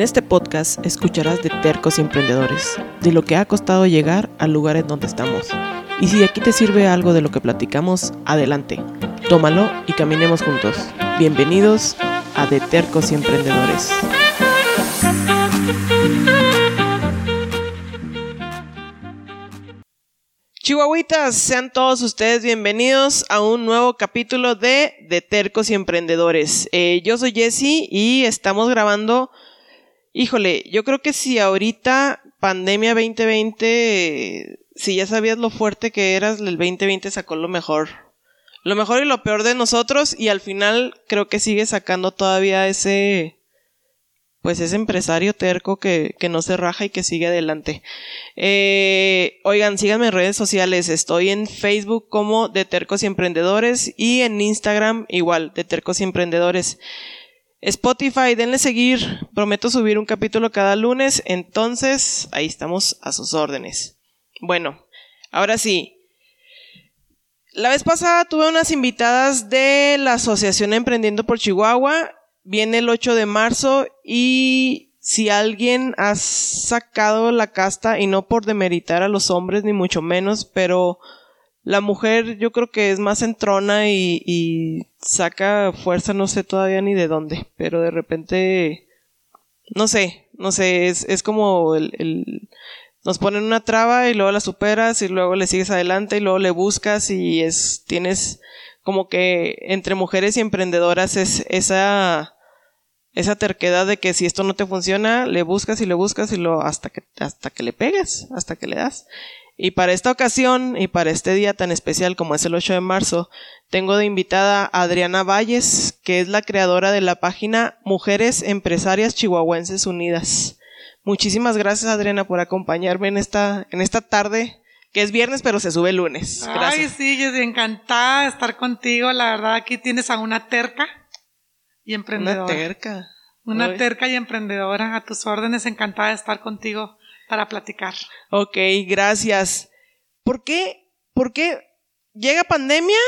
En este podcast escucharás de tercos y emprendedores, de lo que ha costado llegar al lugar en donde estamos. Y si aquí te sirve algo de lo que platicamos, adelante, tómalo y caminemos juntos. Bienvenidos a De Tercos y Emprendedores. Chihuahuitas, sean todos ustedes bienvenidos a un nuevo capítulo de De Tercos y Emprendedores. Eh, yo soy Jesse y estamos grabando. Híjole, yo creo que si ahorita pandemia 2020, si ya sabías lo fuerte que eras, el 2020 sacó lo mejor. Lo mejor y lo peor de nosotros y al final creo que sigue sacando todavía ese pues ese empresario terco que, que no se raja y que sigue adelante. Eh, oigan, síganme en redes sociales. Estoy en Facebook como de Tercos y Emprendedores y en Instagram igual, de Tercos y Emprendedores. Spotify, denle seguir. Prometo subir un capítulo cada lunes. Entonces, ahí estamos a sus órdenes. Bueno, ahora sí. La vez pasada tuve unas invitadas de la Asociación Emprendiendo por Chihuahua viene el 8 de marzo y si alguien ha sacado la casta, y no por demeritar a los hombres ni mucho menos, pero la mujer yo creo que es más entrona y, y saca fuerza, no sé todavía ni de dónde, pero de repente, no sé, no sé, es, es como el, el, nos ponen una traba y luego la superas y luego le sigues adelante y luego le buscas y es, tienes como que entre mujeres y emprendedoras es esa esa terquedad de que si esto no te funciona, le buscas y le buscas y lo hasta que hasta que le pegues, hasta que le das. Y para esta ocasión y para este día tan especial como es el 8 de marzo, tengo de invitada a Adriana Valles, que es la creadora de la página Mujeres Empresarias Chihuahuenses Unidas. Muchísimas gracias Adriana por acompañarme en esta en esta tarde que es viernes pero se sube el lunes. Gracias. Ay, sí, yo estoy encantada de estar contigo. La verdad aquí tienes a una terca y emprendedora. Una terca. Una terca y emprendedora. A tus órdenes, encantada de estar contigo para platicar. Ok, gracias. ¿Por qué? ¿Por qué llega pandemia?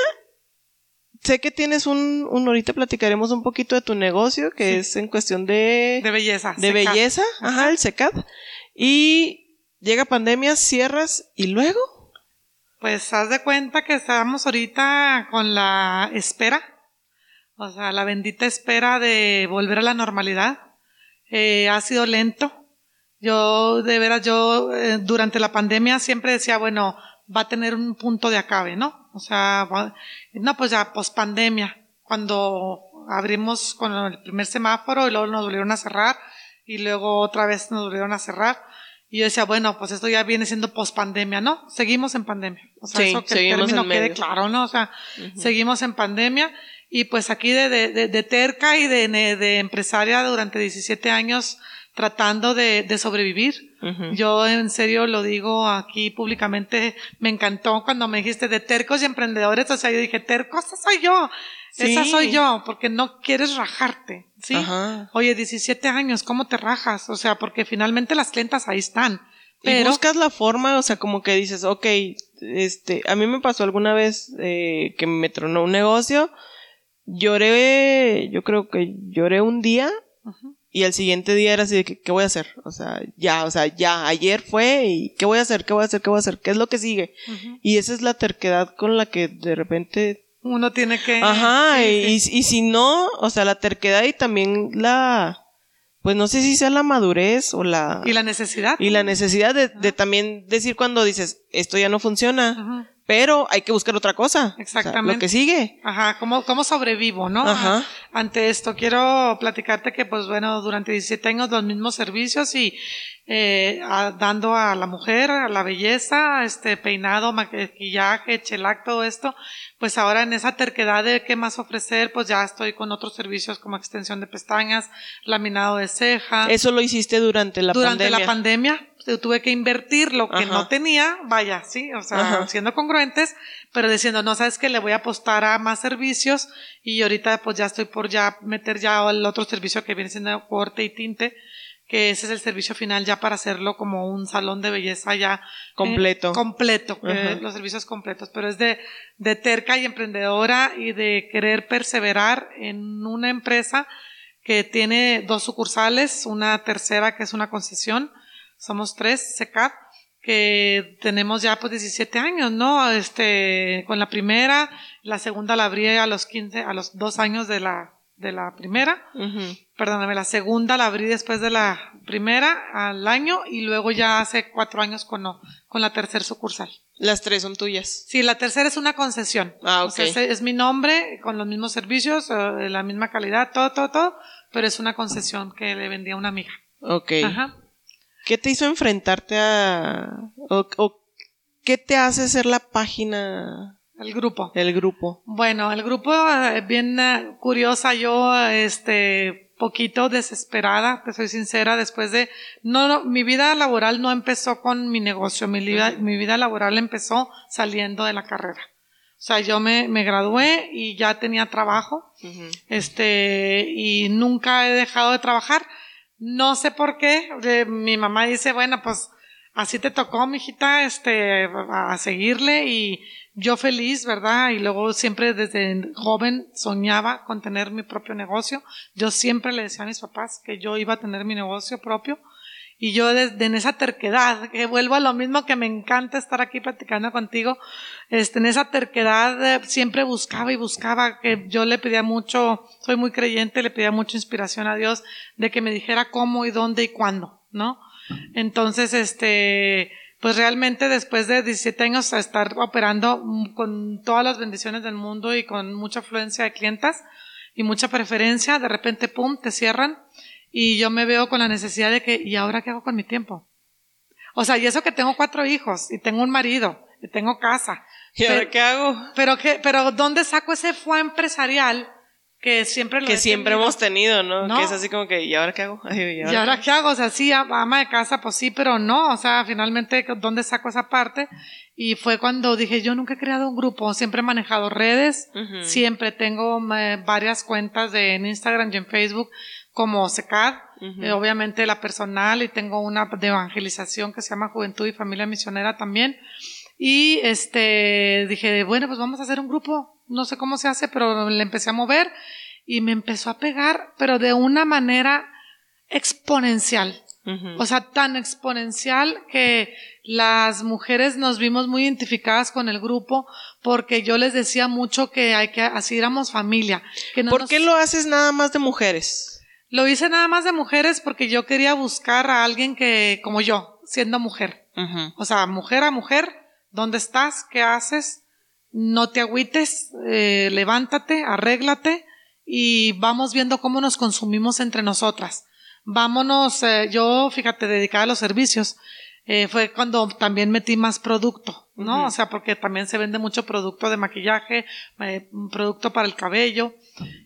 Sé que tienes un, un ahorita platicaremos un poquito de tu negocio, que es en cuestión de... De belleza. De belleza, ajá, el SECAD. Y llega pandemia, cierras y luego... Pues haz de cuenta que estábamos ahorita con la espera o sea, la bendita espera de volver a la normalidad eh, ha sido lento. Yo, de veras, yo eh, durante la pandemia siempre decía, bueno, va a tener un punto de acabe, ¿no? O sea, no, pues ya, pospandemia, cuando abrimos con el primer semáforo y luego nos volvieron a cerrar y luego otra vez nos volvieron a cerrar. Y yo decía, bueno, pues esto ya viene siendo pospandemia, ¿no? Seguimos en pandemia. O sea, eso que el término quede claro, ¿no? O sea, seguimos en pandemia y pues aquí de, de, de terca y de, de, empresaria durante 17 años tratando de, de sobrevivir. Yo en serio lo digo aquí públicamente, me encantó cuando me dijiste de tercos y emprendedores, o sea, yo dije, tercos, esa soy yo, esa soy yo, porque no quieres rajarte, ¿sí? Oye, 17 años, ¿cómo te rajas? O sea, porque finalmente las clientas ahí están. Pero... Y buscas la forma, o sea, como que dices, ok, este, a mí me pasó alguna vez eh, que me tronó un negocio, lloré, yo creo que lloré un día y el siguiente día era así de que, ¿qué voy a hacer? O sea, ya, o sea, ya, ayer fue y ¿qué voy a hacer? ¿Qué voy a hacer? ¿Qué voy a hacer? ¿Qué es lo que sigue? Y esa es la terquedad con la que de repente... Uno tiene que... Ajá, y, y si no, o sea, la terquedad y también la... Pues no sé si sea la madurez o la... Y la necesidad. Y la necesidad de, de también decir cuando dices, esto ya no funciona pero hay que buscar otra cosa. Exactamente. lo que sigue. Ajá, ¿cómo, cómo sobrevivo, no? Ajá. Ante esto, quiero platicarte que, pues bueno, durante 17 años los mismos servicios y eh, dando a la mujer, a la belleza, este peinado, maquillaje, chelac, todo esto, pues ahora en esa terquedad de qué más ofrecer, pues ya estoy con otros servicios como extensión de pestañas, laminado de ceja. Eso lo hiciste durante la pandemia. Durante la pandemia, tuve que invertir lo que no tenía, vaya, sí, o sea, siendo congruentes, pero diciendo, no, sabes que le voy a apostar a más servicios y ahorita pues ya estoy por ya meter ya el otro servicio que viene siendo corte y tinte, que ese es el servicio final ya para hacerlo como un salón de belleza ya eh, completo. completo, los servicios completos, pero es de, de terca y emprendedora y de querer perseverar en una empresa que tiene dos sucursales, una tercera que es una concesión, somos tres, SECAP, que tenemos ya pues 17 años, ¿no? Este, con la primera, la segunda la abrí a los 15, a los dos años de la, de la primera, perdóname, la segunda la abrí después de la primera al año y luego ya hace cuatro años con, con la tercera sucursal. Las tres son tuyas. Sí, la tercera es una concesión. Ah, ok. es, mi nombre con los mismos servicios, eh, la misma calidad, todo, todo, todo, pero es una concesión que le vendía a una amiga. Ok. Ajá. ¿Qué te hizo enfrentarte a... o, qué te hace ser la página... El grupo. El grupo. Bueno, el grupo, eh, bien eh, curiosa, yo, este, poquito desesperada, te soy sincera, después de, no, no, mi vida laboral no empezó con mi negocio, mi vida, mi vida laboral empezó saliendo de la carrera. O sea, yo me, me gradué y ya tenía trabajo, este, y nunca he dejado de trabajar. No sé por qué. mi mamá dice, bueno, pues así te tocó, mijita, este, a seguirle y yo feliz, ¿verdad? Y luego siempre desde joven soñaba con tener mi propio negocio. Yo siempre le decía a mis papás que yo iba a tener mi negocio propio. Y yo desde en esa terquedad, que vuelvo a lo mismo que me encanta estar aquí platicando contigo, este, en esa terquedad eh, siempre buscaba y buscaba que yo le pedía mucho, soy muy creyente, le pedía mucha inspiración a Dios de que me dijera cómo y dónde y cuándo, ¿no? Entonces, este, pues realmente después de 17 años a estar operando con todas las bendiciones del mundo y con mucha afluencia de clientas y mucha preferencia, de repente, pum, te cierran y yo me veo con la necesidad de que, ¿y ahora qué hago con mi tiempo? O sea, y eso que tengo cuatro hijos y tengo un marido y tengo casa. ¿Y ahora qué hago? Pero, que, pero ¿dónde saco ese fue empresarial que siempre lo que siempre hemos tenido, ¿no? Que es así como que, ¿y ahora qué hago? ¿y ahora, qué hago? O sea, sí, ama de casa, pues sí, pero no, o sea, finalmente, ¿dónde saco esa parte? Y fue cuando dije, yo nunca he creado un grupo, siempre he manejado redes, siempre tengo eh, varias cuentas de, en Instagram y en Facebook como SECAD, eh, obviamente la personal y tengo una de evangelización que se llama Juventud y Familia Misionera también. Y este, dije, bueno, pues vamos a hacer un grupo, no sé cómo se hace, pero le empecé a mover y me empezó a pegar, pero de una manera exponencial. O sea, tan exponencial que las mujeres nos vimos muy identificadas con el grupo porque yo les decía mucho que hay que así éramos familia. Que ¿Por qué lo haces nada más de mujeres? Lo hice nada más de mujeres porque yo quería buscar a alguien que, como yo, siendo mujer. O sea, mujer a mujer, ¿dónde estás? ¿Qué haces? No te agüites, eh, levántate, arréglate y vamos viendo cómo nos consumimos entre nosotras. Vámonos, eh, yo, fíjate, dedicada a los servicios. Eh, fue cuando también metí más producto, ¿no? O sea, porque también se vende mucho producto de maquillaje, eh, producto para el cabello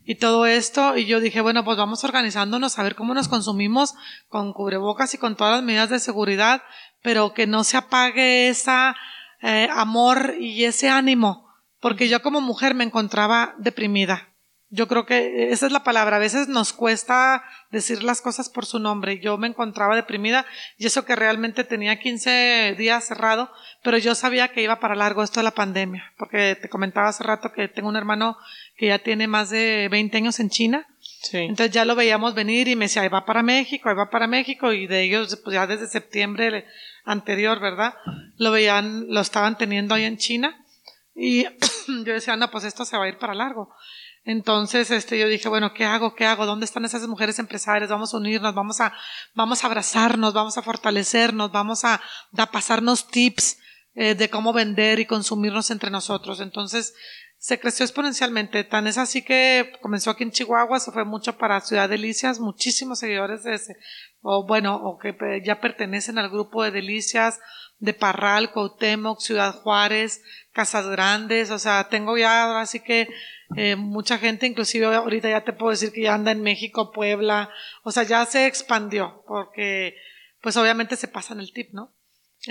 y todo esto. Y yo dije, bueno, pues vamos organizándonos a ver cómo nos consumimos con cubrebocas y con todas las medidas de seguridad, pero que no se apague esa eh, amor y ese ánimo, porque yo como mujer me encontraba deprimida. Yo creo que esa es la palabra. A veces nos cuesta decir las cosas por su nombre. Yo me encontraba deprimida y eso que realmente tenía 15 días cerrado, pero yo sabía que iba para largo esto de la pandemia, porque te comentaba hace rato que tengo un hermano que ya tiene más de 20 años en China. Sí. Entonces ya lo veíamos venir y me decía, ahí va para México, ahí va para México y de ellos pues ya desde septiembre anterior, ¿verdad? Lo veían, lo estaban teniendo ahí en China y yo decía, no, pues esto se va a ir para largo. Entonces, este, yo dije, bueno, ¿qué hago? ¿Qué hago? ¿Dónde están esas mujeres empresarias? Vamos a unirnos, vamos a, vamos a abrazarnos, vamos a fortalecernos, vamos a, a pasarnos tips eh, de cómo vender y consumirnos entre nosotros. Entonces, se creció exponencialmente. Tan es así que comenzó aquí en Chihuahua, se fue mucho para Ciudad Delicias, muchísimos seguidores de ese, o bueno, o que ya pertenecen al grupo de Delicias, de Parral, Cuauhtémoc, Ciudad Juárez, Casas Grandes, o sea, tengo ya así que eh, mucha gente, inclusive ahorita ya te puedo decir que ya anda en México, Puebla, o sea, ya se expandió, porque pues obviamente se pasan el tip, ¿no?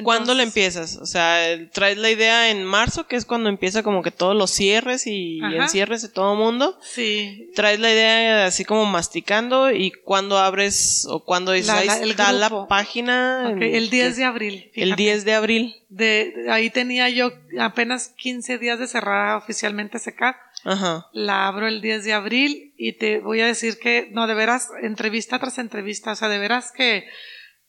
¿Cuándo la Entonces, empiezas? O sea, traes la idea en marzo, que es cuando empieza como que todos los cierres y Ajá. encierres de todo mundo. Sí, Traes la idea así como masticando y cuando abres o cuando dices, La- la- el está la grupo. página. ok, en- el 10 de abril. El fíjate. 10 de abril. De, de- ahí tenía yo apenas 15 días de cerrada oficialmente SECAR. Ajá. La abro el 10 de abril y te voy a decir que, no, de veras, entrevista tras entrevista, o sea, de veras que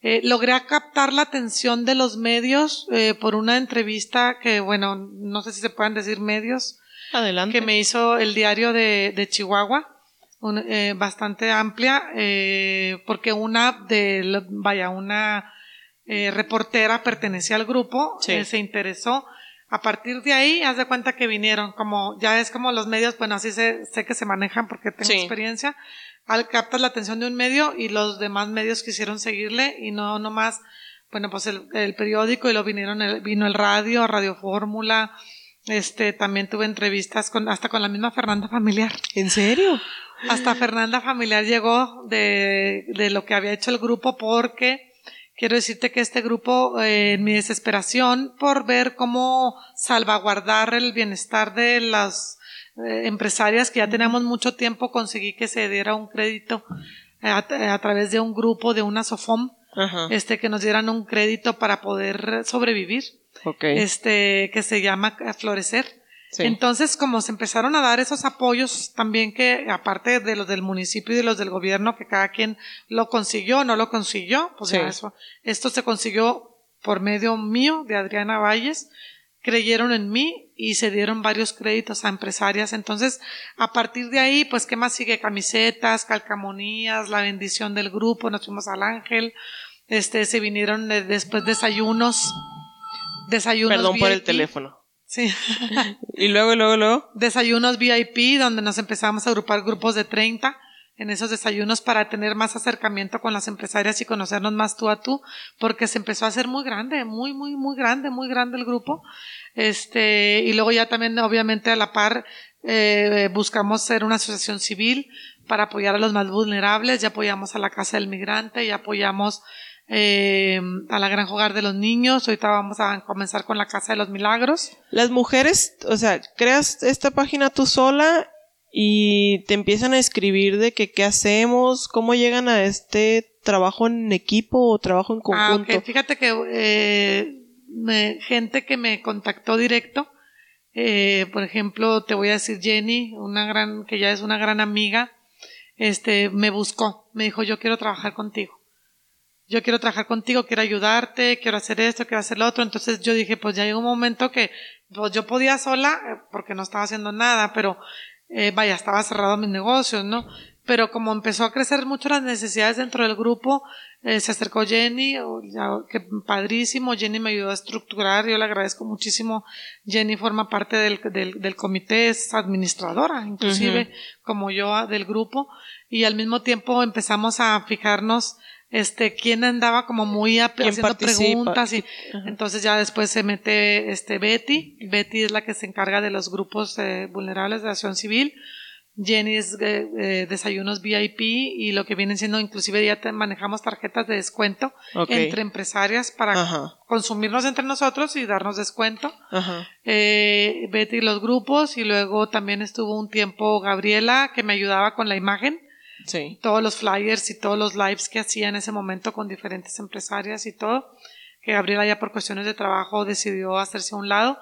eh, logré captar la atención de los medios eh, por una entrevista que, bueno, no sé si se puedan decir medios, Adelante. que me hizo el diario de, de Chihuahua, un- eh, bastante amplia, porque una de, vaya, una reportera pertenecía al grupo, Sí. se interesó. A partir de ahí, haz de cuenta que vinieron, como ya es como los medios, bueno, así sé, sé que se manejan porque tengo Sí. experiencia. Al captas la atención de un medio y los demás medios quisieron seguirle y no nomás, bueno, pues el, el periódico y lo vinieron, el- vino el radio, Radio Fórmula, este, también tuve entrevistas con, hasta con la misma Fernanda Familiar. ¿En serio? Hasta Fernanda Familiar llegó de, de lo que había hecho el grupo porque quiero decirte que este grupo, eh, en mi desesperación por ver cómo salvaguardar el bienestar de las eh, empresarias que ya teníamos mucho tiempo, conseguí que se diera un crédito eh, a, a través de un grupo, de una SOFOM, Ajá. este, que nos dieran un crédito para poder sobrevivir, este, que se llama eh, Florecer. Sí. Entonces, como se empezaron a dar esos apoyos también que, aparte de los del municipio y de los del gobierno, que cada quien lo consiguió, no lo consiguió, pues Sí. ya eso, esto se consiguió por medio mío, de Adriana Valles, creyeron en mí y se dieron varios créditos a empresarias. Entonces, a partir de ahí, pues, ¿qué más sigue? Camisetas, calcamonías, la bendición del grupo, nos fuimos al ángel, este, se vinieron eh, después desayunos, desayunos. Perdón por el teléfono. Sí. Y luego, luego, luego. desayunos VIP donde nos empezamos a agrupar grupos de 30 en esos desayunos para tener más acercamiento con las empresarias y conocernos más tú a tú, porque se empezó a hacer muy grande, muy, muy, muy grande, muy grande el grupo. Este, y luego ya también, obviamente, a la par, eh, buscamos ser una asociación civil para apoyar a los más vulnerables, ya apoyamos a la Casa del Migrante, ya apoyamos eh, a la Gran Hogar de los Niños, ahorita vamos a comenzar con la Casa de los Milagros. Las mujeres, o sea, creas esta página tú sola y te empiezan a escribir de que qué hacemos, cómo llegan a este trabajo en equipo o trabajo en Ah, conjunto. Fíjate que eh, me- gente que me contactó directo, eh, por ejemplo, te voy a decir Jenny, una gran, que ya es una gran amiga, este, me buscó, me dijo, yo quiero trabajar contigo. Yo quiero trabajar contigo, quiero ayudarte, quiero hacer esto, quiero hacer lo otro. Entonces yo dije, pues ya llegó un momento que pues yo podía sola, eh, porque no estaba haciendo nada, pero eh, vaya, estaba cerrado mis negocios, ¿no? Pero como empezó a crecer mucho las necesidades dentro del grupo, eh, se acercó Jenny, ya, que padrísimo, Jenny me ayudó a estructurar, yo le agradezco muchísimo, Jenny forma parte del, del, del comité, es administradora, inclusive, como yo ah, del grupo, y al mismo tiempo empezamos a fijarnos este quién andaba como muy ap- ¿Quién haciendo participa? preguntas y Ajá. entonces ya después se mete este Betty Betty es la que se encarga de los grupos eh, vulnerables de acción civil Jenny es eh, eh, desayunos VIP y lo que vienen siendo inclusive ya te- manejamos tarjetas de descuento entre empresarias para Ajá. consumirnos entre nosotros y darnos descuento Ajá. eh, Betty los grupos y luego también estuvo un tiempo Gabriela que me ayudaba con la imagen Sí. todos los flyers y todos los lives que hacía en ese momento con diferentes empresarias y todo, que Gabriela ya por cuestiones de trabajo decidió hacerse a un lado.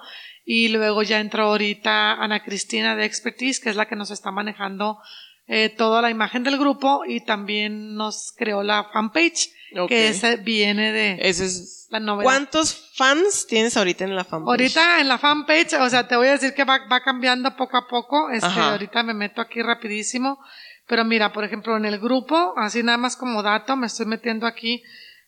Y luego ya entró ahorita Ana Cristina de Expertise, que es la que nos está manejando eh, toda la imagen del grupo y también nos creó la fanpage, Ok. que esa viene de Ese es... la novedad. ¿Cuántos fans tienes ahorita en la fanpage? Ahorita en la fanpage, o sea, te voy a decir que va, va cambiando poco a poco. Este, ahorita me meto aquí rapidísimo. Pero mira, por ejemplo, en el grupo, así nada más como dato, me estoy metiendo aquí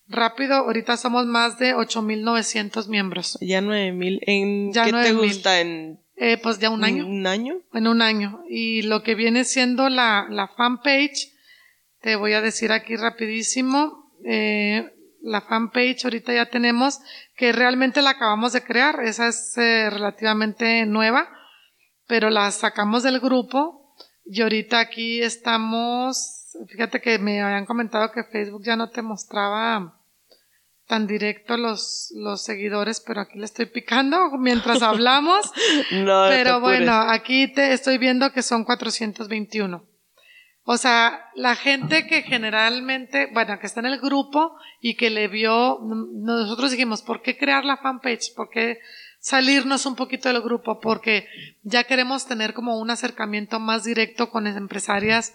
rápido. Ahorita somos más de 8.900 miembros. Ya nueve mil. ¿En Ya qué te 9,000. gusta? ¿En Eh, pues ya un año. ¿Un año? En un año. Y lo que viene siendo la, la fanpage, te voy a decir aquí rapidísimo. Eh, la fanpage ahorita ya tenemos, que realmente la acabamos de crear. Esa es eh, relativamente nueva, pero la sacamos del grupo. Y ahorita aquí estamos, fíjate que me habían comentado que Facebook ya no te mostraba tan directo los, los seguidores, pero aquí le estoy picando mientras hablamos. No, pero bueno, aquí te estoy viendo que son 421. O sea, la gente que generalmente, bueno, que está en el grupo y que le vio, nosotros dijimos, ¿por qué crear la fanpage? ¿Por qué salirnos un poquito del grupo? Porque ya queremos tener como un acercamiento más directo con las empresarias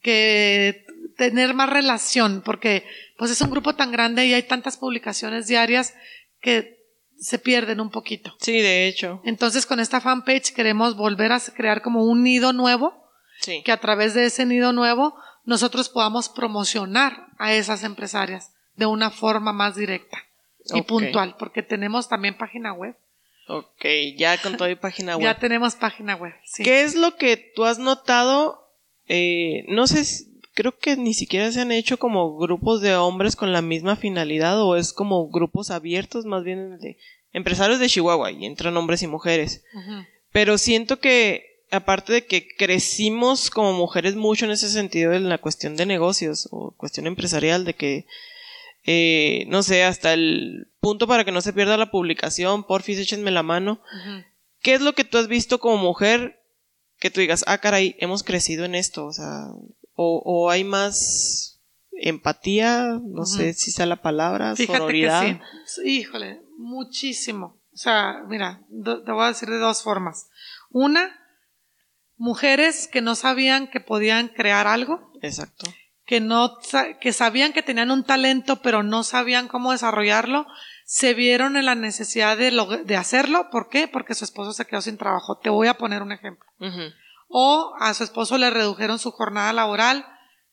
que tener más relación, porque pues es un grupo tan grande y hay tantas publicaciones diarias que se pierden un poquito. Sí, de hecho. Entonces con esta fanpage queremos volver a crear como un nido nuevo, Sí. que a través de ese nido nuevo nosotros podamos promocionar a esas empresarias de una forma más directa y puntual, porque tenemos también página web. Ok, ya con toda mi página web. Ya tenemos página web, sí. ¿Qué es lo que tú has notado? Eh, no sé, creo que ni siquiera se han hecho como grupos de hombres con la misma finalidad o es como grupos abiertos, más bien de empresarios de Chihuahua y entran hombres y mujeres. Pero siento que, aparte de que crecimos como mujeres mucho en ese sentido en la cuestión de negocios o cuestión empresarial, de que, eh, no sé, hasta el punto para que no se pierda la publicación, porfis, échenme la mano. ¿Qué es lo que tú has visto como mujer que tú digas, ah, caray, hemos crecido en esto? O sea, o, o hay más empatía, no sé si sea la palabra, Fíjate sororidad. que sí. Híjole, muchísimo. O sea, mira, te voy a decir de dos formas. Una, mujeres que no sabían que podían crear algo, Exacto. que no, que sabían que tenían un talento, pero no sabían cómo desarrollarlo, se vieron en la necesidad de, hacerlo. ¿Por qué? Porque su esposo se quedó sin trabajo. Te voy a poner un ejemplo. O a su esposo le redujeron su jornada laboral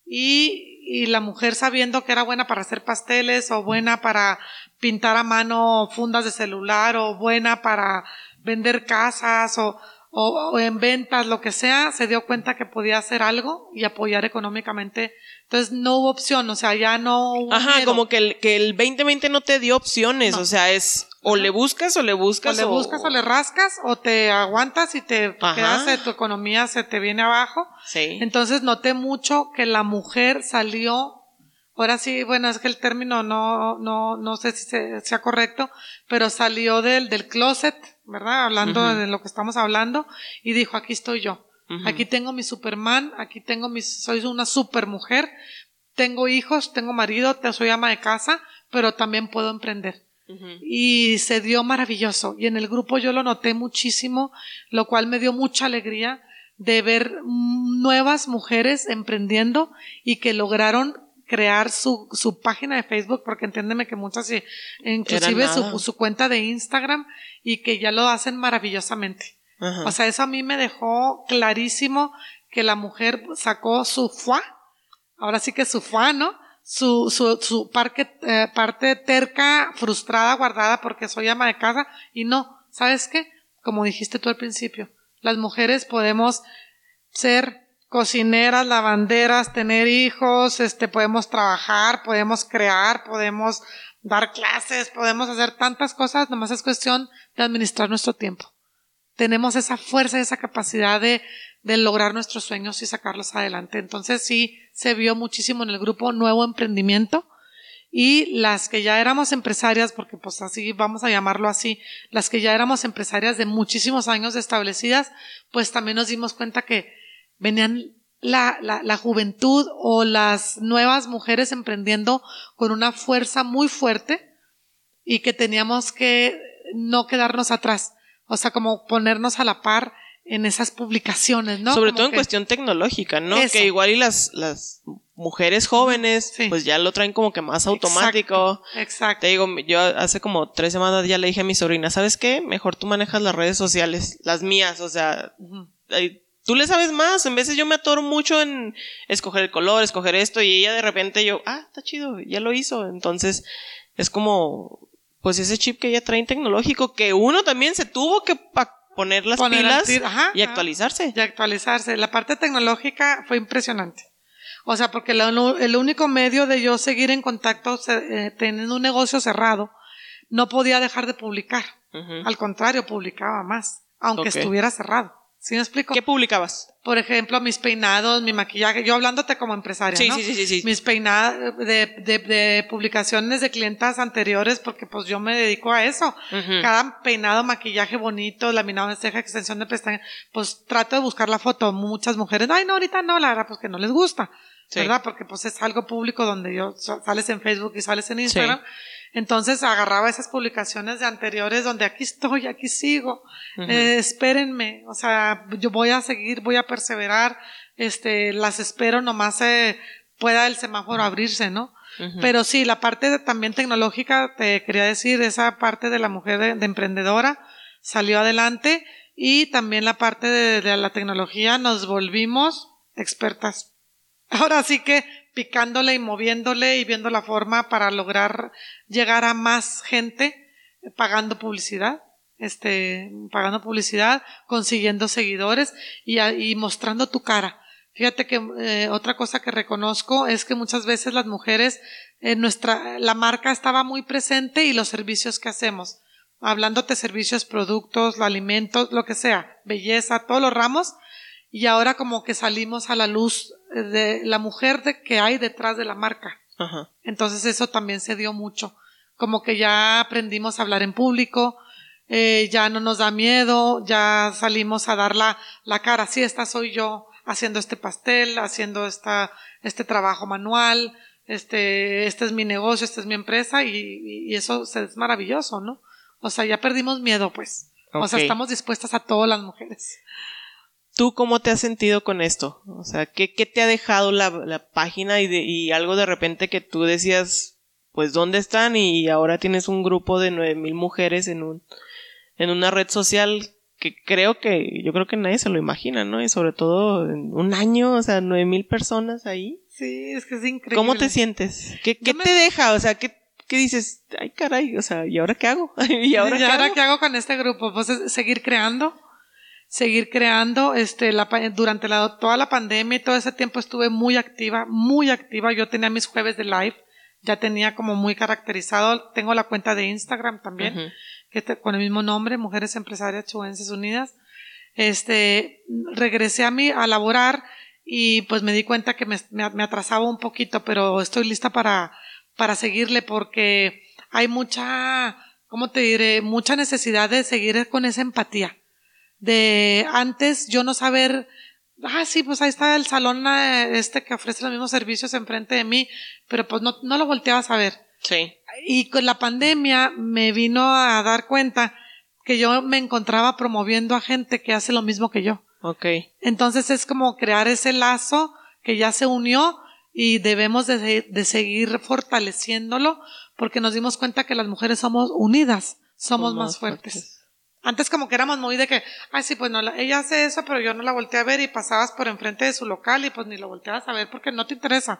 y, y la mujer sabiendo que era buena para hacer pasteles o buena para pintar a mano fundas de celular o buena para vender casas o, o, o en ventas, lo que sea, se dio cuenta que podía hacer algo y apoyar económicamente. Entonces no hubo opción, o sea, ya no hubo Ajá, miedo. como que el, que el 2020 no te dio opciones, No. o sea, es o le buscas o le o buscas le buscas o le rascas o te aguantas y te Ajá. quedas, de tu economía se te viene abajo. Sí. Entonces noté mucho que la mujer salió, ahora sí, bueno, es que el término no, no, no sé si se- sea correcto, pero salió del, del closet, ¿verdad? Hablando de lo que estamos hablando, y dijo, aquí estoy yo. Aquí tengo mi Superman, aquí tengo mi, soy una supermujer, tengo hijos, tengo marido, soy ama de casa, pero también puedo emprender y se dio maravilloso. Y en el grupo yo lo noté muchísimo, lo cual me dio mucha alegría de ver nuevas mujeres emprendiendo y que lograron crear su, su página de Facebook, porque entiéndeme que muchas, sí, inclusive su, su cuenta de Instagram, y que ya lo hacen maravillosamente. Ajá. O sea, eso a mí me dejó clarísimo que la mujer sacó su fuá, ahora sí que su fuá, ¿no? Su, su, su parque, eh, parte terca, frustrada, guardada porque soy ama de casa. Y no, ¿sabes qué? Como dijiste tú al principio, las mujeres podemos ser cocineras, lavanderas, tener hijos, este, podemos trabajar, podemos crear, podemos dar clases, podemos hacer tantas cosas, nomás es cuestión de administrar nuestro tiempo tenemos esa fuerza, esa capacidad de, de lograr nuestros sueños y sacarlos adelante. Entonces sí, se vio muchísimo en el grupo Nuevo Emprendimiento y las que ya éramos empresarias, porque pues así vamos a llamarlo así, las que ya éramos empresarias de muchísimos años establecidas, pues también nos dimos cuenta que venían la, la, la juventud o las nuevas mujeres emprendiendo con una fuerza muy fuerte y que teníamos que no quedarnos atrás. O sea, como ponernos a la par en esas publicaciones, ¿no? Sobre Como todo en cuestión tecnológica, ¿no? Eso. Que igual y las, las mujeres jóvenes, Sí. pues ya lo traen como que más automático. Exacto. exacto. Te digo, yo hace como tres semanas ya le dije a mi sobrina, ¿sabes qué? Mejor tú manejas las redes sociales, las mías, o sea, Ujú. ay, tú le sabes más. En veces yo me atoro mucho en escoger el color, escoger esto, y ella de repente yo, ah, está chido, ya lo hizo. Entonces, es como, pues ese chip que ella trae tecnológico, que uno también se tuvo que poner las Poner pilas ajá, y actualizarse. Y actualizarse. La parte tecnológica fue impresionante. O sea, porque lo- el único medio de yo seguir en contacto, eh, teniendo un negocio cerrado, no podía dejar de publicar. Al contrario, publicaba más, aunque estuviera cerrado. ¿Sí me explico? ¿Qué publicabas? por ejemplo, mis peinados, mi maquillaje, yo hablándote como empresaria, Sí, ¿no? sí, sí, sí, sí. Mis peinados de, de, de publicaciones de clientas anteriores, porque pues yo me dedico a eso. Cada peinado, maquillaje bonito, laminado de ceja, extensión de pestañas, pues trato de buscar la foto. Muchas mujeres, ay, no, ahorita no, la verdad, pues que no les gusta, Sí. ¿verdad? Porque pues es algo público donde yo sa- sales en Facebook y sales en Instagram. Entonces agarraba esas publicaciones de anteriores donde aquí estoy, aquí sigo, eh, espérenme, o sea, yo voy a seguir, voy a perseverar, este, las espero nomás eh, pueda el semáforo abrirse, ¿no? Pero sí, la parte de- también tecnológica, te quería decir, esa parte de la mujer de, de emprendedora salió adelante y también la parte de, de la tecnología nos volvimos expertas. Ahora sí que picándole y moviéndole y viendo la forma para lograr llegar a más gente eh, pagando publicidad, este, pagando publicidad, consiguiendo seguidores y, y mostrando tu cara. Fíjate que eh, otra cosa que reconozco es que muchas veces las mujeres, eh, nuestra, la marca estaba muy presente y los servicios que hacemos, hablándote servicios, productos, alimentos, lo que sea, belleza, todos los ramos, y ahora como que salimos a la luz de la mujer de, que hay detrás de la marca. Ajá. Entonces eso también se dio mucho. Como que ya aprendimos a hablar en público, eh, ya no nos da miedo, ya salimos a dar la, la cara. Sí, esta soy yo haciendo este pastel, haciendo esta, este trabajo manual, este, este es mi negocio, esta es mi empresa y, eso es maravilloso, ¿no? O sea, ya perdimos miedo, pues. O sea, estamos dispuestas a todas las mujeres. ¿Tú cómo te has sentido con esto? O sea, ¿qué, qué te ha dejado la, la página y, de- y algo de repente que tú decías, pues, ¿dónde están? Y ahora tienes un grupo de nueve mil mujeres en un, en una red social que creo que, yo creo que nadie se lo imagina, ¿no? Y sobre todo en un año, o sea, nueve mil personas ahí. Sí, es que es increíble. ¿Cómo te sientes? ¿Qué, qué me- te deja? O sea, ¿qué, qué dices? Ay, caray, o sea, ¿y ahora qué hago? ¿Y ahora ¿Y qué ahora hago? qué hago con este grupo? Pues es seguir creando, seguir creando. Este, la, durante la, toda la pandemia y todo ese tiempo estuve muy activa, muy activa. Yo tenía mis jueves de live, ya tenía como muy caracterizado. Tengo la cuenta de Instagram también, que te- con el mismo nombre, Mujeres Empresarias Chubenses Unidas. Este, regresé a mí a laborar y pues me di cuenta que me, me- me atrasaba un poquito, pero estoy lista para, para seguirle porque hay mucha, ¿cómo te diré? Mucha necesidad de seguir con esa empatía. De antes yo no saber, ah, sí, pues ahí está el salón eh, este que ofrece los mismos servicios enfrente de mí, pero pues no, no lo volteabas a ver. Sí. Y con la pandemia me vino a dar cuenta que yo me encontraba promoviendo a gente que hace lo mismo que yo. Ok. Entonces es como crear ese lazo que ya se unió y debemos de, de seguir fortaleciéndolo porque nos dimos cuenta que las mujeres somos unidas, somos más fuertes. Antes como que éramos muy de que, ay sí, pues no, la- ella hace eso, pero yo no la volteé a ver y pasabas por enfrente de su local y pues ni lo volteabas a ver porque no te interesa,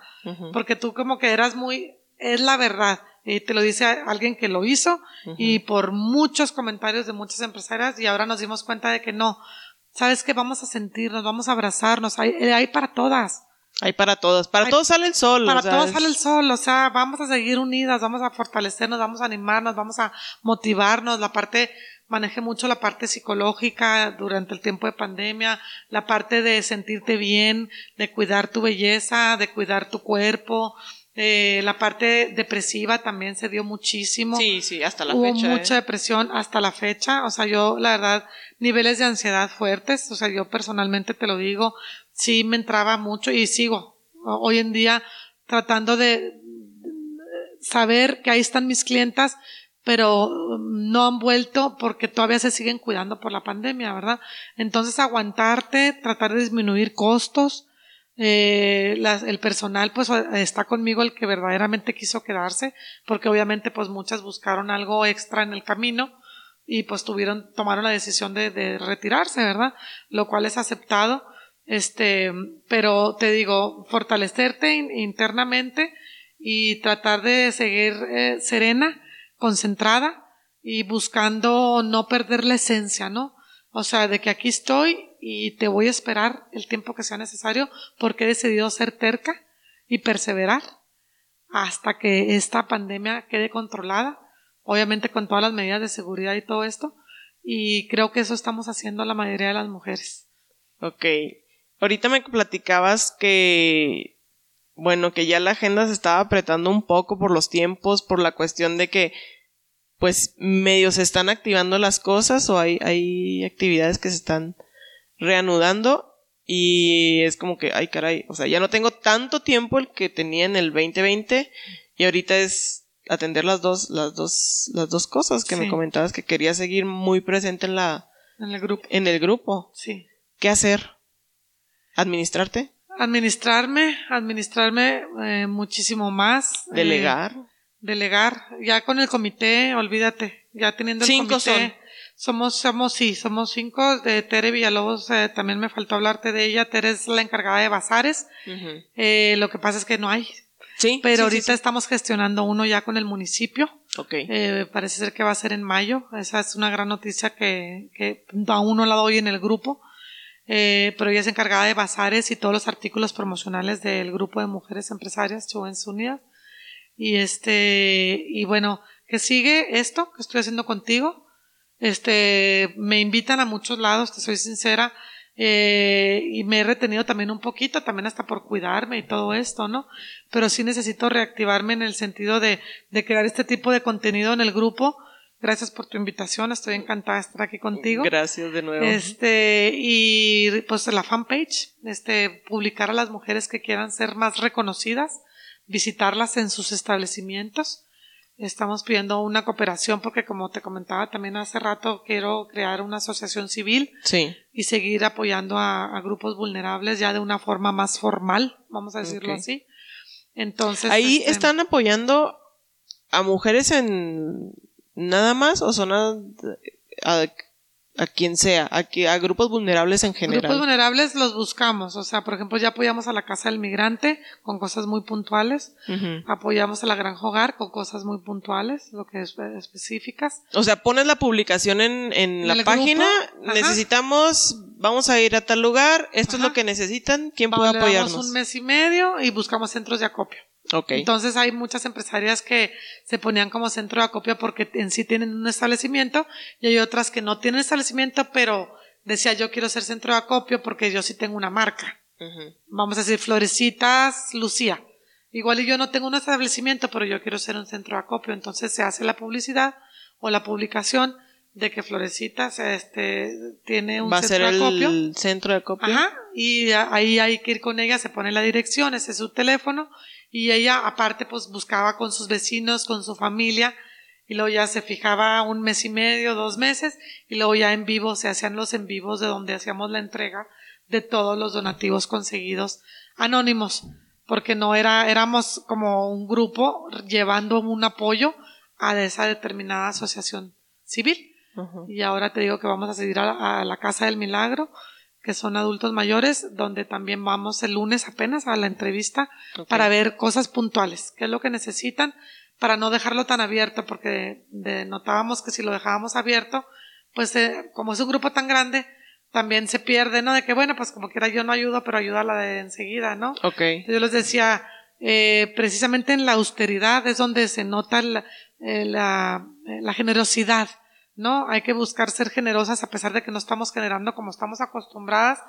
porque tú como que eras muy, es la verdad, y te lo dice alguien que lo hizo y por muchos comentarios de muchas empresarias y ahora nos dimos cuenta de que no, sabes que vamos a sentirnos, vamos a abrazarnos, hay, hay para todas. Hay para todas. Para Hay- todos sale el sol. Para o sea, todos es- sale el sol, o sea, vamos a seguir unidas, vamos a fortalecernos, vamos a animarnos, vamos a motivarnos. La parte, manejé mucho la parte psicológica durante el tiempo de pandemia, la parte de sentirte bien, de cuidar tu belleza, de cuidar tu cuerpo. eh, la parte depresiva también se dio muchísimo. Sí, sí, hasta la Hubo fecha. mucha ¿eh? depresión hasta la fecha. O sea, yo, la verdad, niveles de ansiedad fuertes. O sea, yo personalmente te lo digo, sí me entraba mucho y sigo hoy en día tratando de saber que ahí están mis clientas, pero um, no han vuelto porque todavía se siguen cuidando por la pandemia, ¿verdad? Entonces, aguantarte, tratar de disminuir costos. Eh, el personal pues está conmigo el que verdaderamente quiso quedarse porque obviamente pues muchas buscaron algo extra en el camino y pues tuvieron tomaron la decisión de, de retirarse verdad lo cual es aceptado este pero te digo fortalecerte in- internamente y tratar de seguir eh, serena concentrada y buscando no perder la esencia no o sea de que aquí estoy y te voy a esperar el tiempo que sea necesario porque he decidido ser terca y perseverar hasta que esta pandemia quede controlada, obviamente con todas las medidas de seguridad y todo esto, y creo que eso estamos haciendo la mayoría de las mujeres. Ok. Ahorita me platicabas que, bueno, que ya la agenda se estaba apretando un poco por los tiempos, por la cuestión de que, pues, medio se están activando las cosas o hay, hay actividades que se están reanudando y es como que, ay caray, o sea, ya no tengo tanto tiempo el que tenía en el 2020 y ahorita es atender las dos, las dos, las dos cosas que me comentabas que quería seguir muy presente en la, en el grupo. En el grupo. Sí. ¿Qué hacer? ¿Administrarte? Administrarme, administrarme eh, muchísimo más. Eh, ¿Delegar? delegar. Ya con el comité, olvídate. Ya teniendo el Cinco comité. Somos, somos, sí, somos cinco. De Tere Villalobos, eh, también me faltó hablarte de ella. Tere es la encargada de bazares. eh, lo que pasa es que no hay. Sí. Pero ahorita estamos gestionando uno ya con el municipio. Ok. Eh, parece ser que va a ser en mayo. Esa es una gran noticia que, que aún no la doy en el grupo. Eh, pero ella es encargada de bazares y todos los artículos promocionales del grupo de mujeres empresarias Chubens Unidas. Y este, y bueno, que sigue esto que estoy haciendo contigo. Este, me invitan a muchos lados, te soy sincera, eh, y me he retenido también un poquito, también hasta por cuidarme y todo esto, ¿no? Pero sí necesito reactivarme en el sentido de crear este tipo de contenido en el grupo. Gracias por tu invitación, estoy encantada de estar aquí contigo. Gracias de nuevo. Este, y pues la fanpage, este, publicar a las mujeres que quieran ser más reconocidas, visitarlas en sus establecimientos Estamos pidiendo una cooperación porque como te comentaba también hace rato quiero crear una asociación civil sí. y seguir apoyando a, grupos vulnerables ya de una forma más formal, vamos a decirlo así. Entonces ahí este, están apoyando a mujeres en nada más o son a, a quien sea, a, a grupos vulnerables en general. Grupos vulnerables los buscamos, o sea, por ejemplo, ya apoyamos a la Casa del Migrante con cosas muy puntuales, apoyamos a la Granja Hogar con cosas muy puntuales, lo que es específicas. O sea, pones la publicación en, en, la página, necesitamos, vamos a ir a tal lugar, esto es lo que necesitan, ¿quién puede apoyarnos? un mes y medio y buscamos centros de acopio. Entonces hay muchas empresarias que se ponían como centro de acopio porque en sí tienen un establecimiento y hay otras que no tienen establecimiento, pero decía yo quiero ser centro de acopio porque yo sí tengo una marca. Vamos a decir Florecitas Lucía. Igual y yo no tengo un establecimiento, pero yo quiero ser un centro de acopio. Entonces se hace la publicidad o la publicación de que Florecitas este, tiene un centro de acopio. El centro de acopio. Ajá. Y ahí hay que ir con ella, se pone la dirección, ese es su teléfono y ella aparte pues buscaba con sus vecinos, con su familia y luego ya se fijaba un mes y medio, dos meses y luego ya en vivo se hacían los en vivos de donde hacíamos la entrega de todos los donativos conseguidos anónimos porque no era éramos como un grupo llevando un apoyo a esa determinada asociación civil. Y ahora te digo que vamos a seguir a la Casa del Milagro que son adultos mayores, donde también vamos el lunes apenas a la entrevista para ver cosas puntuales, qué es lo que necesitan para no dejarlo tan abierto, porque notábamos que si lo dejábamos abierto, pues eh, como es un grupo tan grande, también se pierde, ¿no? De que bueno, pues como quiera yo no ayudo, pero ayuda a la de enseguida, ¿no? Ok. Yo les decía, eh, precisamente en la austeridad es donde se nota la, eh, la, la generosidad ¿no? Hay que buscar ser generosas a pesar de que no estamos generando como estamos acostumbradas,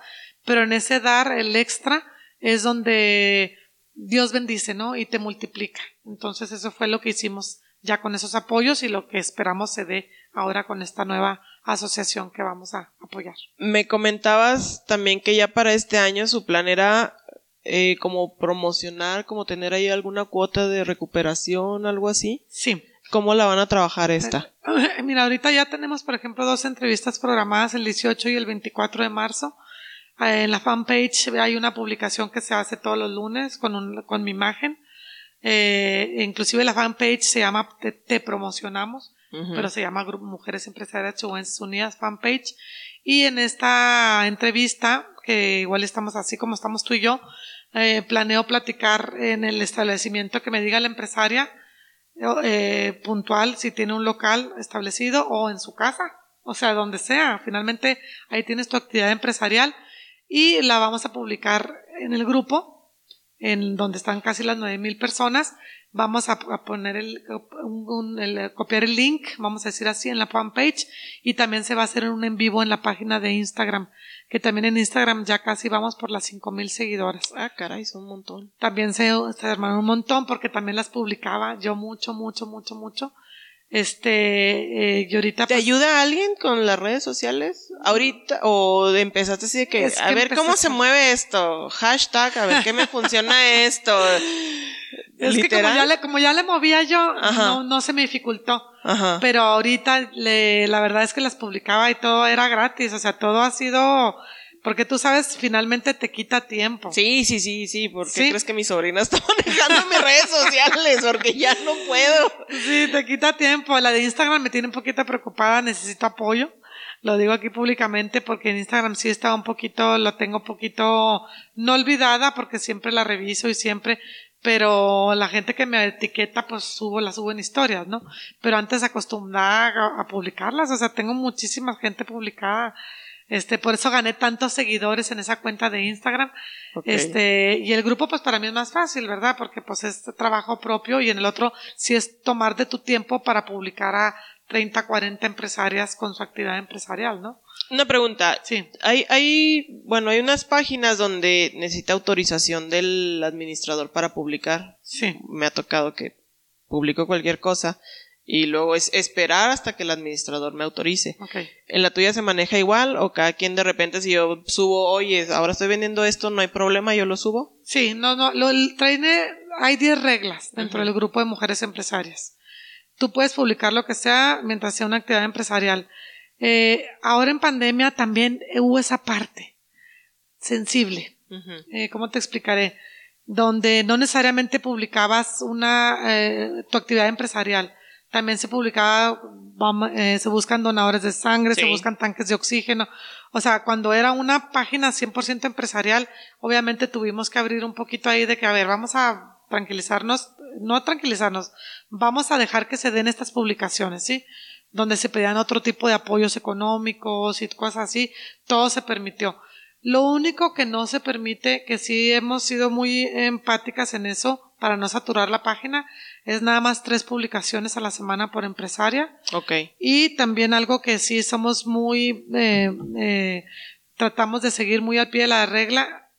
pero en ese dar el extra es donde Dios bendice, ¿no? Y te multiplica. Entonces eso fue lo que hicimos ya con esos apoyos y lo que esperamos se dé ahora con esta nueva asociación que vamos a apoyar. Me comentabas también que ya para este año su plan era eh, como promocionar, como tener ahí alguna cuota de recuperación, algo así. Sí. ¿Cómo la van a trabajar esta? Mira, ahorita ya tenemos, por ejemplo, dos entrevistas programadas el 18 y el 24 de marzo. Eh, en la fanpage hay una publicación que se hace todos los lunes con, un, con mi imagen. Eh, inclusive la fanpage se llama Te, Promocionamos, pero se llama Grupo Mujeres Empresarias Chihuahuenses Unidas fanpage. Y en esta entrevista, que igual estamos así como estamos tú y yo, eh, planeo platicar en el establecimiento que me diga la empresaria eh, puntual si tiene un local establecido o en su casa, o sea, donde sea. Finalmente ahí tienes tu actividad empresarial y la vamos a publicar en el grupo, en donde están casi las nueve mil personas vamos a, poner el, copiar el link, vamos a decir así, en la fanpage y también se va a hacer un en vivo en la página de Instagram, que también en Instagram ya casi vamos por las cinco mil seguidoras. Ah, caray, son un montón. También se, se armaron un montón porque también las publicaba yo mucho, mucho, mucho, mucho. Este, eh, y ahorita. ¿Te pues ayuda alguien con las redes sociales? Ahorita, o empezaste así de que, a ver cómo se mueve esto, hashtag, a ver qué me funciona esto. Es que como ya, le, como ya le movía yo, no, no se me dificultó. Ajá. Pero ahorita le, la verdad es que las publicaba y todo era gratis, o sea, todo ha sido porque tú sabes, finalmente te quita tiempo. Sí, sí, sí, sí. ¿Por qué crees que mi sobrina está manejando mis redes sociales? Porque ya no puedo. Sí, te quita tiempo. La de Instagram me tiene un poquito preocupada, necesito apoyo. Lo digo aquí públicamente porque en Instagram sí está un poquito, lo tengo un poquito no olvidada porque siempre la reviso y siempre, pero la gente que me etiqueta pues subo, la subo en historias, ¿no? Pero antes acostumbraba a publicarlas, o sea, tengo muchísima gente publicada este, por eso gané tantos seguidores en esa cuenta de Instagram. Este, y el grupo, pues para mí es más fácil, ¿verdad? Porque pues es trabajo propio y en el otro sí es tomar de tu tiempo para publicar a 30, 40 empresarias con su actividad empresarial, ¿no? Una pregunta. Sí. Hay, hay, bueno, hay unas páginas donde necesita autorización del administrador para publicar. Sí. Me ha tocado que publico cualquier cosa y luego es esperar hasta que el administrador me autorice. Okay. ¿En la tuya se maneja igual o cada quien de repente si yo subo, oye, ahora estoy vendiendo esto, no hay problema, yo lo subo? Sí, no, no, lo, traine, hay 10 reglas dentro del grupo de mujeres empresarias. Tú puedes publicar lo que sea mientras sea una actividad empresarial. Eh, ahora en pandemia también hubo esa parte sensible. eh, ¿Cómo te explicaré? Donde no necesariamente publicabas una, eh, tu actividad empresarial también se publicaba, eh, se buscan donadores de sangre, se buscan tanques de oxígeno. O sea, cuando era una página 100% empresarial, obviamente tuvimos que abrir un poquito ahí de que, a ver, vamos a tranquilizarnos, no tranquilizarnos, vamos a dejar que se den estas publicaciones, ¿sí? Donde se pedían otro tipo de apoyos económicos y cosas así, todo se permitió. Lo único que no se permite, que sí hemos sido muy empáticas en eso, para no saturar la página, es nada más tres publicaciones a la semana por empresaria. Ok. Y también algo que sí somos muy, eh, eh, tratamos de seguir muy al pie de la regla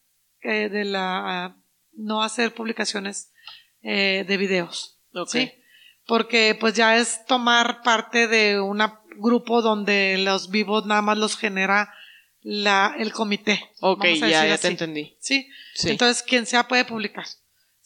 eh, de la no hacer publicaciones de videos. ¿sí? Porque pues ya es tomar parte de un grupo donde los vivos nada más los genera la, el comité. Ok, ya, ya te entendí. ¿Sí? ¿sí? Entonces, quien sea puede publicar.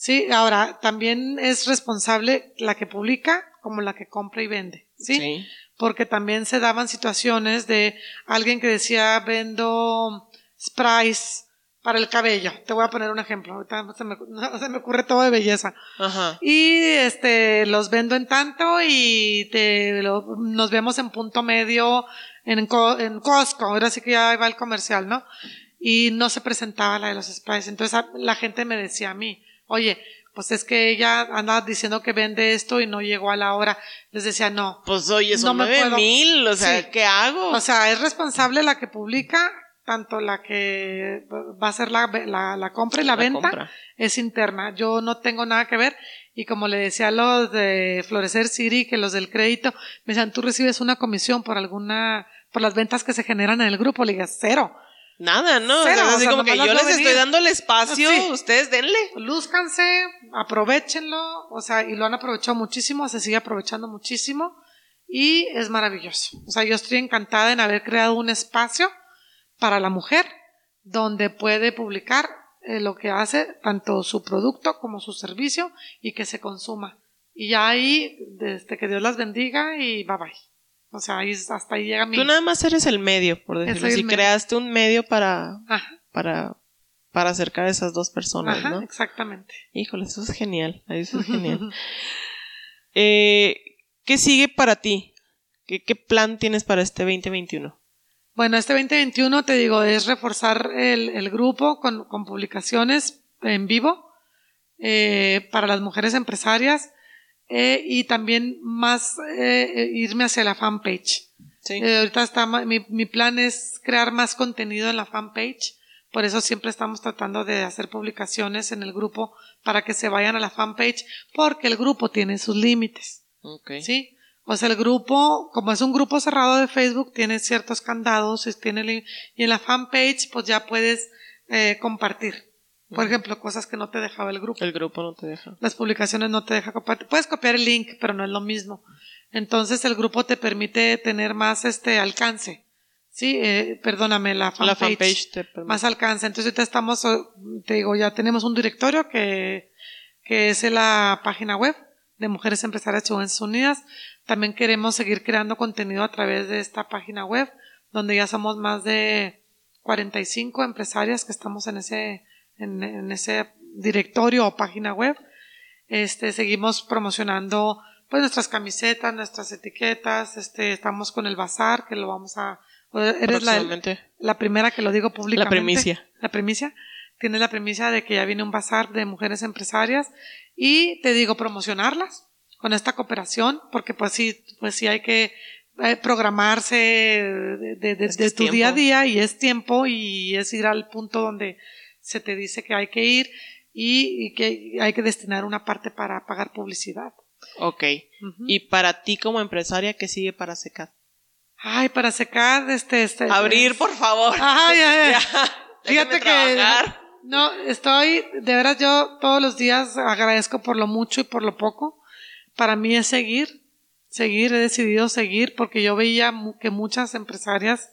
Sí, ahora también es responsable la que publica como la que compra y vende, ¿sí? Porque también se daban situaciones de alguien que decía vendo sprays para el cabello. Te voy a poner un ejemplo. Ahorita se me, se me ocurre todo de belleza. Ajá. Y este los vendo en tanto y te nos vemos en punto medio en, en Costco. Ahora sí que ya va el comercial, ¿no? Y no se presentaba la de los sprays. Entonces la gente me decía a mí, oye, pues es que ella anda diciendo que vende esto y no llegó a la hora. Les decía, no. Pues oye, son no mil, o sea, ¿qué hago? O sea, es responsable la que publica, tanto la que va a hacer la, la, compra y la, venta, es interna. Yo no tengo nada que ver. Y como le decía a los de Florecer City, que los del crédito, me decían, tú recibes una comisión por alguna, por las ventas que se generan en el grupo. Le dije, cero. Nada, ¿no? así como que yo les estoy dando el espacio, ustedes denle. Lúzcanse, aprovechenlo, o sea, y lo han aprovechado muchísimo, se sigue aprovechando muchísimo y es maravilloso. O sea, yo estoy encantada en haber creado un espacio para la mujer donde puede publicar eh, lo que hace, tanto su producto como su servicio y que se consuma. Y ya ahí, desde que Dios las bendiga y bye bye. O sea, hasta ahí llega mi... Tú nada más eres el medio, por decirlo así. creaste un medio para, para, para acercar a esas dos personas, Ajá, ¿no? exactamente. Híjole, eso es genial. Eso es genial. eh, ¿Qué sigue para ti? ¿Qué, ¿Qué plan tienes para este 2021? Bueno, este 2021, te digo, es reforzar el, el grupo con, con, publicaciones en vivo eh, para las mujeres empresarias eh, y también más eh, irme hacia la fanpage. Sí. Eh, ahorita está, mi, mi, plan es crear más contenido en la fanpage Por eso siempre estamos tratando de hacer publicaciones en el grupo para que se vayan a la fanpage, porque el grupo tiene sus límites. Ok. ¿Sí? O sea, el grupo, como es un grupo cerrado de Facebook, tiene ciertos candados, y tiene, y en la fanpage, pues ya puedes eh, compartir. Por ejemplo, cosas que no te dejaba el grupo. El grupo no te deja. Las publicaciones no te deja compartir. Puedes copiar el link, pero no es lo mismo. Entonces el grupo te permite tener más este alcance. Sí, eh, perdóname, la fanpage. La fanpage te permite. Más alcance. Entonces ahorita estamos, eh, te digo, ya tenemos un directorio que, que es en la página web de Mujeres Empresarias Chihuahuenses Unidas. También queremos seguir creando contenido a través de esta página web, donde ya somos más de 45 empresarias que estamos en ese, en, en ese directorio o página web. Este, seguimos promocionando pues nuestras camisetas, nuestras etiquetas, este, estamos con el bazar que lo vamos a, eres la, la primera que lo digo públicamente. La primicia. La primicia. Tienes la primicia de que ya viene un bazar de mujeres empresarias y te digo promocionarlas con esta cooperación porque pues sí, pues sí hay que eh, programarse de, de- de- de tu día a tiempo. día y es tiempo y es ir al punto donde se te dice que hay que ir y, y que hay que destinar una parte para pagar publicidad. Ok. Y para ti como empresaria, ¿qué sigue para secar? Ay, para secar, este, este. Abrir, por favor. Ay, ay, ay. Ya, Fíjate que no, estoy, de veras yo todos los días agradezco por lo mucho y por lo poco. Para mí es seguir, seguir, he decidido seguir porque yo veía que muchas empresarias,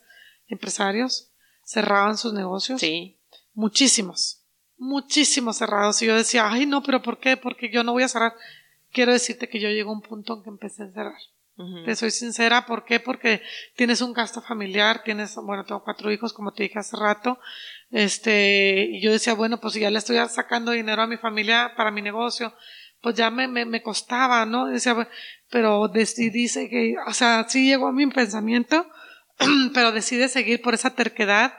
empresarios cerraban sus negocios. Sí. Muchísimos, muchísimos cerrados. Y yo decía, ay no, pero ¿por qué? Porque yo no voy a cerrar. Quiero decirte que yo llego a un punto en que empecé a cerrar. Te soy sincera, ¿por qué? Porque tienes un gasto familiar, tienes, bueno, tengo cuatro hijos, como te dije hace rato, este, y yo decía, bueno, pues si ya le estoy sacando dinero a mi familia para mi negocio, pues ya me, me, me costaba, ¿no? Decía, pero decidí que, o sea, sí llegó a mi pensamiento, pero decide seguir por esa terquedad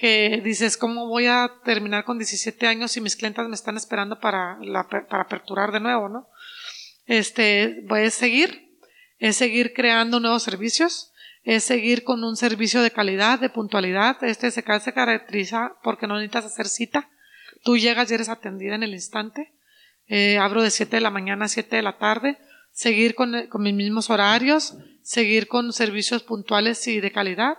que dices, ¿cómo voy a terminar con 17 años si mis clientas me están esperando para, para aperturar de nuevo, ¿no? Este, voy a seguir, es seguir creando nuevos servicios, es seguir con un servicio de calidad, de puntualidad. Este se, se caracteriza porque no necesitas hacer cita. Tú llegas y eres atendida en el instante. Eh, abro de 7 de la mañana a 7 de la tarde. Seguir con, con mis mismos horarios, seguir con servicios puntuales y de calidad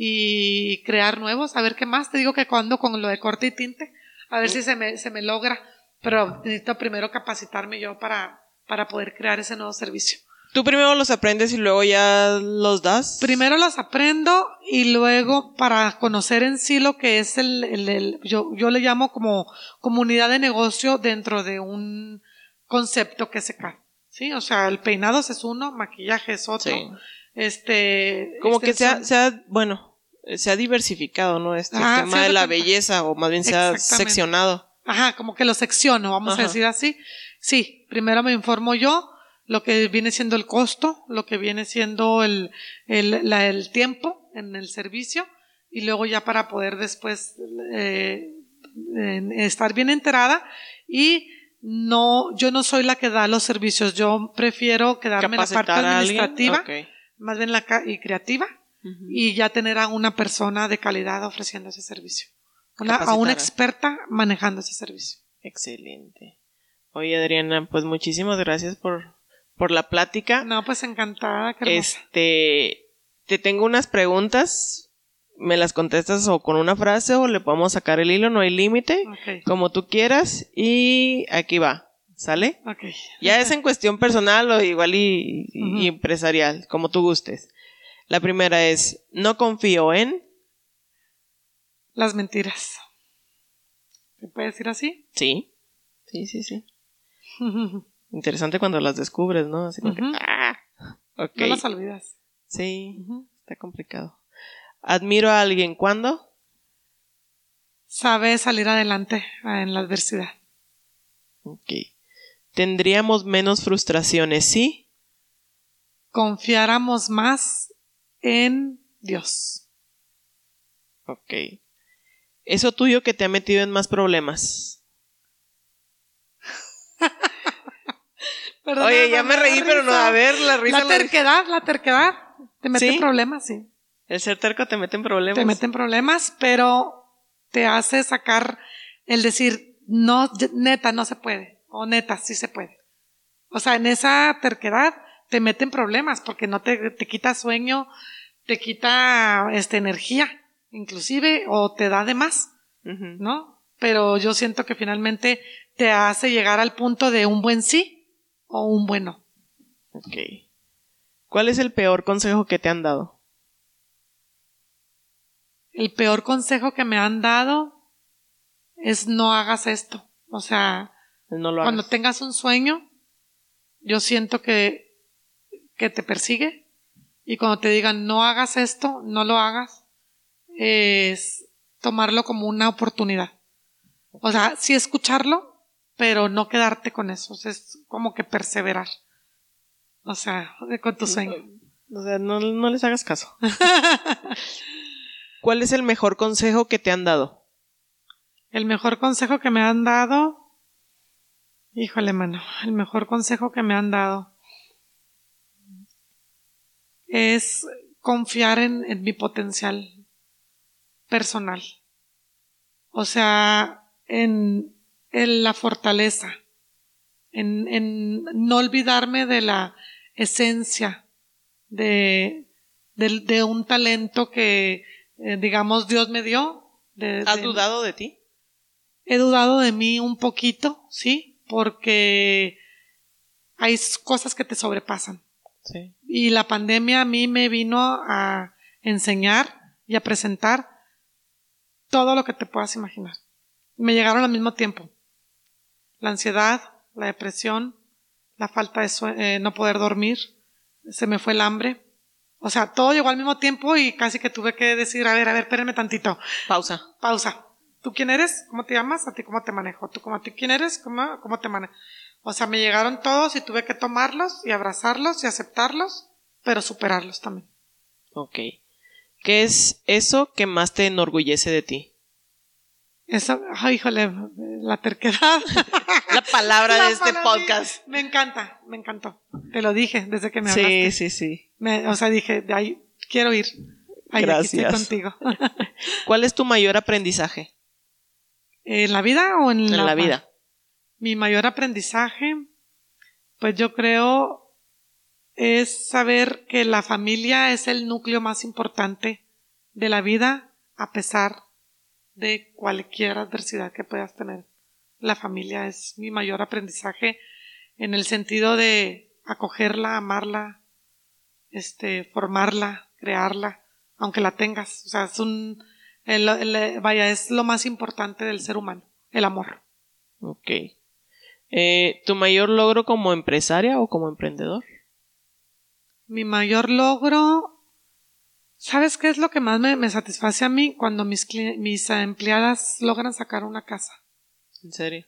y crear nuevos. A ver qué más. Te digo que cuando con lo de corte y tinte, a ver si se me, se me logra. Pero necesito primero capacitarme yo para, para poder crear ese nuevo servicio. Tú primero los aprendes y luego ya los das. Primero los aprendo y luego para conocer en sí lo que es el, el- el- yo, yo le llamo como comunidad de negocio dentro de un concepto que se cae. Sí, o sea, el peinado es uno, maquillaje es otro. Sí. Este. Como que sea, bueno, se ha diversificado, ¿no? Este tema de la cuenta. belleza, o más bien se ha seccionado. Ajá, como que lo secciono, vamos Ajá. a decir así. Sí, primero me informo yo lo que viene siendo el costo, lo que viene siendo el, el, la- el tiempo en el servicio y luego ya para poder después eh, estar bien enterada y no, yo no soy la que da los servicios, yo prefiero quedarme en la parte administrativa, más bien la ca- y creativa Y ya tener a una persona de calidad ofreciendo ese servicio. Una, a una experta manejando ese servicio. Excelente. Oye, Adriana, pues muchísimas gracias por, por la plática. No, pues encantada, qué. Este, te tengo unas preguntas. Me las contestas o con una frase o le podemos sacar el hilo, no hay límite, como tú quieras. Y aquí va, ¿sale? Ya es en cuestión personal o igual y, y empresarial, como tú gustes. La primera es, no confío en. Las mentiras. ¿Se puede decir así? Sí, sí, sí, sí. Interesante cuando las descubres, ¿no? Así como que, ah, ok. No las olvidas. Sí, está complicado. Admiro a alguien cuando. Sabe salir adelante en la adversidad. Ok. Tendríamos menos frustraciones, ¿sí? Confiáramos más en Dios. Ok. Eso tuyo que te ha metido en más problemas. Perdóname, Oye, ya me reí, pero no, a ver, la risa. La terquedad, la terquedad. Te mete ¿Sí? en problemas, sí. El ser terco te mete en problemas. Te mete en problemas, pero te hace sacar el decir, no, neta, no se puede, o neta, sí se puede. O sea, en esa terquedad te meten problemas porque no te, te quita sueño, te quita este, energía, inclusive, o te da de más, ¿no? Pero yo siento que finalmente te hace llegar al punto de un buen sí o un bueno. Ok. ¿Cuál es el peor consejo que te han dado? El peor consejo que me han dado es no hagas esto. O sea, cuando tengas un sueño, yo siento que, que te persigue y cuando te digan no hagas esto, no lo hagas, es tomarlo como una oportunidad. O sea, sí escucharlo, pero no quedarte con eso. es como que perseverar. O sea, con tu sueño. O sea, no, no les hagas caso. ¿Cuál es el mejor consejo que te han dado? El mejor consejo que me han dado. Híjole, mano. El mejor consejo que me han dado es confiar en, en mi potencial personal. O sea, en, en la fortaleza. En, en, no olvidarme de la esencia de, de, de un talento que, eh, digamos, Dios me dio. ¿Has dudado de ti? He dudado de mí un poquito, sí, porque hay cosas que te sobrepasan. Sí. Y la pandemia a mí me vino a enseñar y a presentar todo lo que te puedas imaginar. Me llegaron al mismo tiempo. La ansiedad, la depresión, la falta de eh, no poder dormir, se me fue el hambre. O sea, todo llegó al mismo tiempo y casi que tuve que decir, a ver, a ver, espérenme tantito. Pausa. Pausa. ¿Tú quién eres? ¿Cómo te llamas? ¿A ti cómo te manejo? ¿Tú cómo a ti quién eres? ¿Cómo, cómo te manejo? O sea, me llegaron todos y tuve que tomarlos y abrazarlos y aceptarlos, pero superarlos también. Ok. ¿Qué es eso que más te enorgullece de ti? Eso, ay, híjole, la terquedad. la palabra de este podcast. Me encanta, me encantó. Te lo dije desde que me hablaste. Sí, sí, sí. o sea, dije, de ahí quiero ir. Ahí Gracias. contigo. ¿Cuál es tu mayor aprendizaje? ¿En la vida o en, en la, vida? Mi mayor aprendizaje, pues yo creo, es saber que la familia es el núcleo más importante de la vida, a pesar de cualquier adversidad que puedas tener. La familia es mi mayor aprendizaje en el sentido de acogerla, amarla, este, formarla, crearla, aunque la tengas. O sea, es un, vaya, es lo más importante del ser humano, el amor. Ok. Eh, ¿Tu mayor logro como empresaria o como emprendedor? Mi mayor logro ¿Sabes qué es lo que más me, satisface a mí cuando mis, mis empleadas logran sacar una casa? ¿En serio?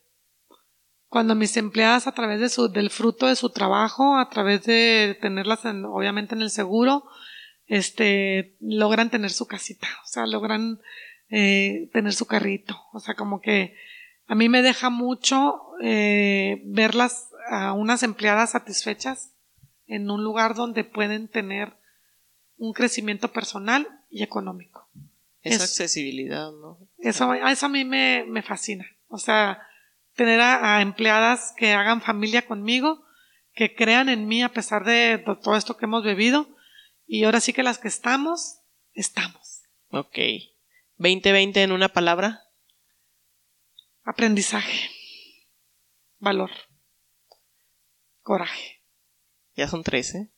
Cuando mis empleadas a través de su, del fruto de su trabajo, a través de tenerlas obviamente en el seguro, este, logran tener su casita, o sea, logran eh, tener su carrito, o sea, como que a mí me deja mucho eh, verlas a unas empleadas satisfechas en un lugar donde pueden tener un crecimiento personal y económico. Esa accesibilidad, ¿no? Eso, eso a mí me, me fascina. O sea, tener a, empleadas que hagan familia conmigo, que crean en mí a pesar de todo esto que hemos bebido. Y ahora sí que las que estamos, estamos. Ok. 2020 en una palabra. Aprendizaje. Valor. Coraje. Ya son tres, ¿eh?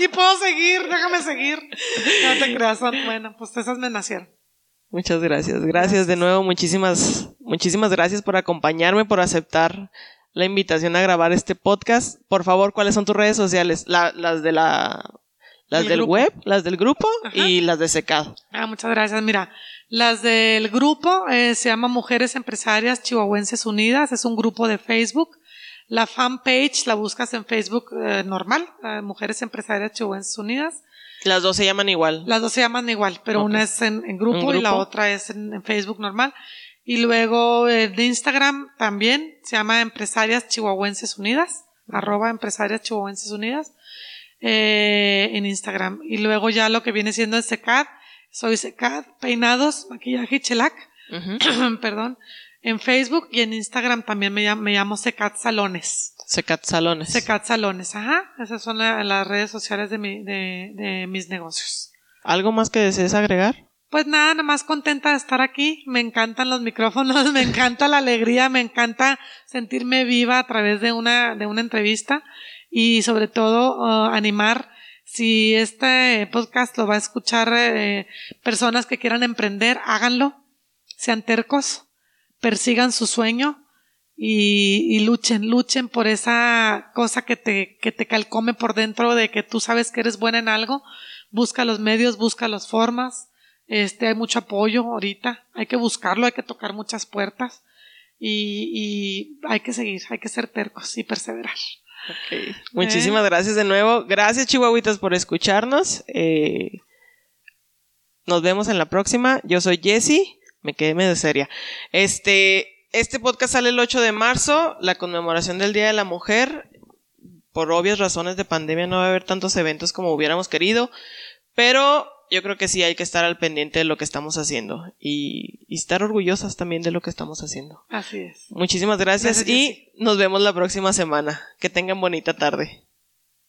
y puedo seguir, déjame seguir. No te creas, bueno, pues esas me nacieron. Muchas gracias. Gracias de nuevo, muchísimas, muchísimas gracias por acompañarme, por aceptar la invitación a grabar este podcast. Por favor, ¿cuáles son tus redes sociales? las de la, las del web, las del grupo y las de secado. Ah, muchas gracias. Mira, las del grupo eh, se llama Mujeres Empresarias Chihuahuenses Unidas. Es un grupo de Facebook. La fanpage la buscas en Facebook eh, normal, eh, Mujeres Empresarias Chihuahuenses Unidas. Las dos se llaman igual. Las dos se llaman igual, pero una es en, grupo, y la otra es en, Facebook normal. Y luego eh, de Instagram también se llama Empresarias Chihuahuenses Unidas, arroba Empresarias Chihuahuenses Unidas en Instagram. Y luego ya lo que viene siendo el SECAD, Soy Secat, peinados, maquillaje y chelac. Perdón. En Facebook y en Instagram también me llamo, me llamo Secat Salones. Secat Salones. Secat Salones, ajá. Esas son las redes sociales de, mi, de, de mis negocios. ¿Algo más que desees agregar? Pues nada, nada más contenta de estar aquí. Me encantan los micrófonos, me encanta la alegría, me encanta sentirme viva a través de una, de una entrevista y sobre todo uh, animar si este podcast lo va a escuchar eh, personas que quieran emprender, háganlo, sean tercos, persigan su sueño y, luchen, luchen por esa cosa que te, que te calcome por dentro de que tú sabes que eres buena en algo, busca los medios, busca las formas, este, hay mucho apoyo ahorita, hay que buscarlo, hay que tocar muchas puertas y hay que seguir, hay que ser tercos y perseverar. Okay. Muchísimas gracias de nuevo. Gracias, Chihuahuitas, por escucharnos. Eh, nos vemos en la próxima. Yo soy Jessie. Me quedé medio seria. Este, este podcast sale el 8 de marzo, la conmemoración del Día de la Mujer. Por obvias razones de pandemia no va a haber tantos eventos como hubiéramos querido, pero yo creo que sí hay que estar al pendiente de lo que estamos haciendo y, estar orgullosas también de lo que estamos haciendo. Así es. Muchísimas gracias, y nos vemos la próxima semana. Que tengan bonita tarde.